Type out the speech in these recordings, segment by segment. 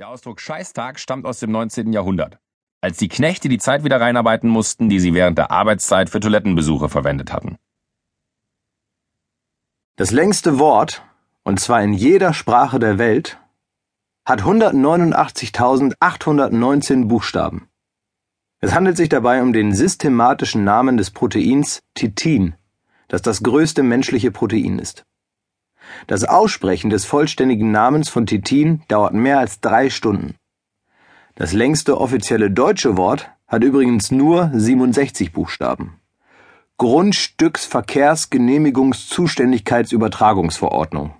Der Ausdruck Scheißtag stammt aus dem 19. Jahrhundert, als die Knechte die Zeit wieder reinarbeiten mussten, die sie während der Arbeitszeit für Toilettenbesuche verwendet hatten. Das längste Wort, und zwar in jeder Sprache der Welt, hat 189.819 Buchstaben. Es handelt sich dabei um den systematischen Namen des Proteins Titin, das das größte menschliche Protein ist. Das Aussprechen des vollständigen Namens von Titin dauert mehr als drei Stunden. Das längste offizielle deutsche Wort hat übrigens nur 67 Buchstaben. Grundstücksverkehrsgenehmigungszuständigkeitsübertragungsverordnung.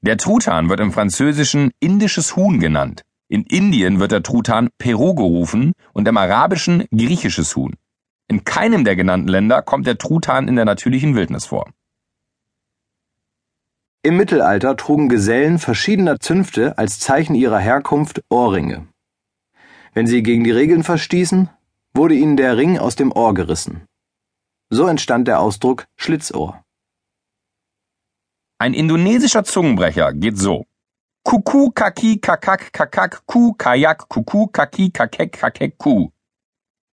Der Truthahn wird im Französischen indisches Huhn genannt. In Indien wird der Truthahn Peru gerufen und im Arabischen griechisches Huhn. In keinem der genannten Länder kommt der Truthahn in der natürlichen Wildnis vor. Im Mittelalter trugen Gesellen verschiedener Zünfte als Zeichen ihrer Herkunft Ohrringe. Wenn sie gegen die Regeln verstießen, wurde ihnen der Ring aus dem Ohr gerissen. So entstand der Ausdruck Schlitzohr. Ein indonesischer Zungenbrecher geht so. Kuku kaki kakak kakak ku kajak kuku kaki kakek kakek ku.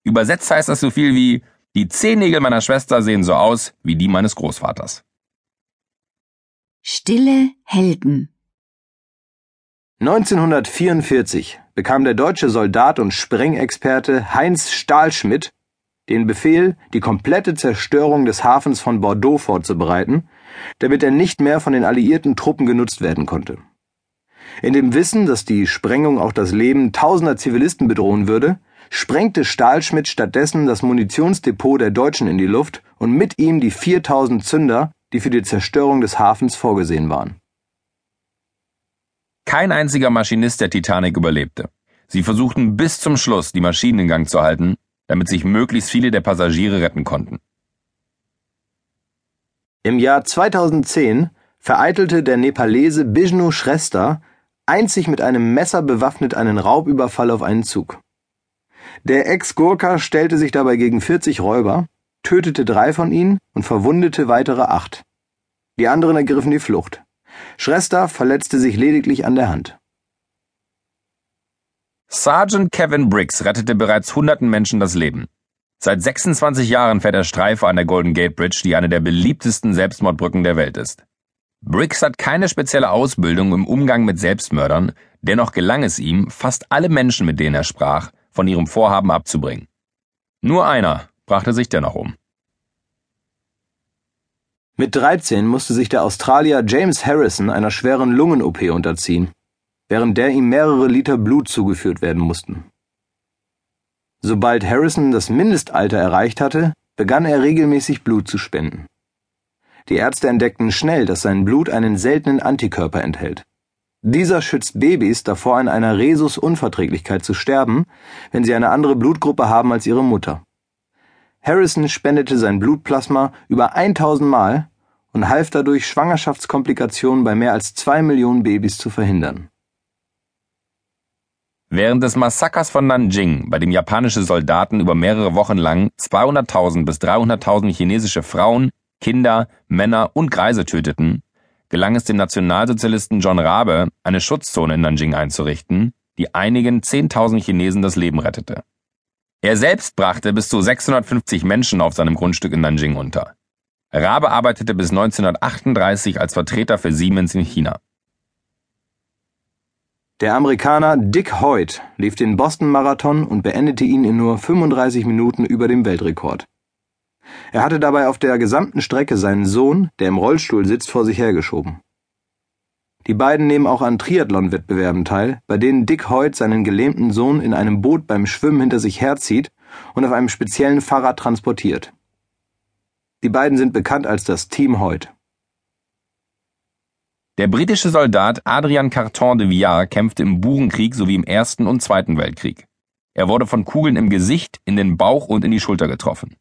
Übersetzt heißt das so viel wie Die Zehennägel meiner Schwester sehen so aus wie die meines Großvaters. Stille Helden 1944 bekam der deutsche Soldat und Sprengexperte Heinz Stahlschmidt den Befehl, die komplette Zerstörung des Hafens von Bordeaux vorzubereiten, damit er nicht mehr von den alliierten Truppen genutzt werden konnte. In dem Wissen, dass die Sprengung auch das Leben tausender Zivilisten bedrohen würde, sprengte Stahlschmidt stattdessen das Munitionsdepot der Deutschen in die Luft und mit ihm die 4000 Zünder, die für die Zerstörung des Hafens vorgesehen waren. Kein einziger Maschinist der Titanic überlebte. Sie versuchten bis zum Schluss, die Maschinen in Gang zu halten, damit sich möglichst viele der Passagiere retten konnten. Im Jahr 2010 vereitelte der Nepalese Bishnu Shrestha einzig mit einem Messer bewaffnet einen Raubüberfall auf einen Zug. Der Ex-Gurka stellte sich dabei gegen 40 Räuber, tötete drei von ihnen und verwundete weitere acht. Die anderen ergriffen die Flucht. Schrester verletzte sich lediglich an der Hand. Sergeant Kevin Briggs rettete bereits hunderten Menschen das Leben. Seit 26 Jahren fährt er Streife an der Golden Gate Bridge, die eine der beliebtesten Selbstmordbrücken der Welt ist. Briggs hat keine spezielle Ausbildung im Umgang mit Selbstmördern, dennoch gelang es ihm, fast alle Menschen, mit denen er sprach, von ihrem Vorhaben abzubringen. Nur einer brachte sich dennoch um. Mit 13 musste sich der Australier James Harrison einer schweren Lungen-OP unterziehen, während der ihm mehrere Liter Blut zugeführt werden mussten. Sobald Harrison das Mindestalter erreicht hatte, begann er regelmäßig Blut zu spenden. Die Ärzte entdeckten schnell, dass sein Blut einen seltenen Antikörper enthält. Dieser schützt Babys davor, an einer Rhesusunverträglichkeit zu sterben, wenn sie eine andere Blutgruppe haben als ihre Mutter. Harrison spendete sein Blutplasma über 1000 Mal und half dadurch, Schwangerschaftskomplikationen bei mehr als zwei Millionen Babys zu verhindern. Während des Massakers von Nanjing, bei dem japanische Soldaten über mehrere Wochen lang 200.000 bis 300.000 chinesische Frauen, Kinder, Männer und Greise töteten, gelang es dem Nationalsozialisten John Rabe, eine Schutzzone in Nanjing einzurichten, die einigen 10.000 Chinesen das Leben rettete. Er selbst brachte bis zu 650 Menschen auf seinem Grundstück in Nanjing unter. Rabe arbeitete bis 1938 als Vertreter für Siemens in China. Der Amerikaner Dick Hoyt lief den Boston-Marathon und beendete ihn in nur 35 Minuten über dem Weltrekord. Er hatte dabei auf der gesamten Strecke seinen Sohn, der im Rollstuhl sitzt, vor sich hergeschoben. Die beiden nehmen auch an Triathlon-Wettbewerben teil, bei denen Dick Hoyt seinen gelähmten Sohn in einem Boot beim Schwimmen hinter sich herzieht und auf einem speziellen Fahrrad transportiert. Die beiden sind bekannt als das Team Hoyt. Der britische Soldat Adrian Carton de Villars kämpfte im Burenkrieg sowie im Ersten und Zweiten Weltkrieg. Er wurde von Kugeln im Gesicht, in den Bauch und in die Schulter getroffen.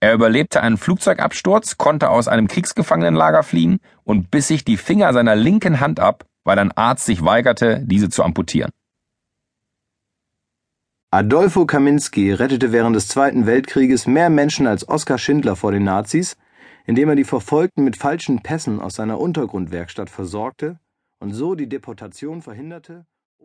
Er überlebte einen Flugzeugabsturz, konnte aus einem Kriegsgefangenenlager fliehen und biss sich die Finger seiner linken Hand ab, weil ein Arzt sich weigerte, diese zu amputieren. Adolfo Kaminski rettete während des Zweiten Weltkrieges mehr Menschen als Oskar Schindler vor den Nazis, indem er die Verfolgten mit falschen Pässen aus seiner Untergrundwerkstatt versorgte und so die Deportation verhinderte